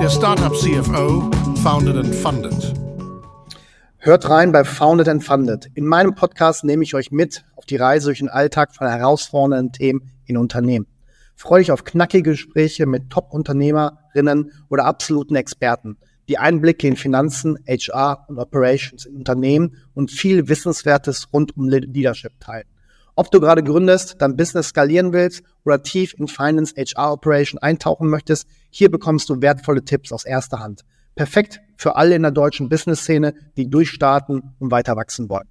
Der Startup CFO, Founded and Funded. Hört rein bei Founded and Funded. In meinem Podcast nehme ich euch mit auf die Reise durch den Alltag von herausfordernden Themen in Unternehmen. Freue dich auf knackige Gespräche mit Top-Unternehmerinnen oder absoluten Experten, die Einblicke in Finanzen, HR und Operations in Unternehmen und viel Wissenswertes rund um Leadership teilen. Ob du gerade gründest, dein Business skalieren willst oder tief in Finance HR Operation eintauchen möchtest, hier bekommst du wertvolle Tipps aus erster Hand. Perfekt für alle in der deutschen Business-Szene, die durchstarten und weiter wachsen wollen.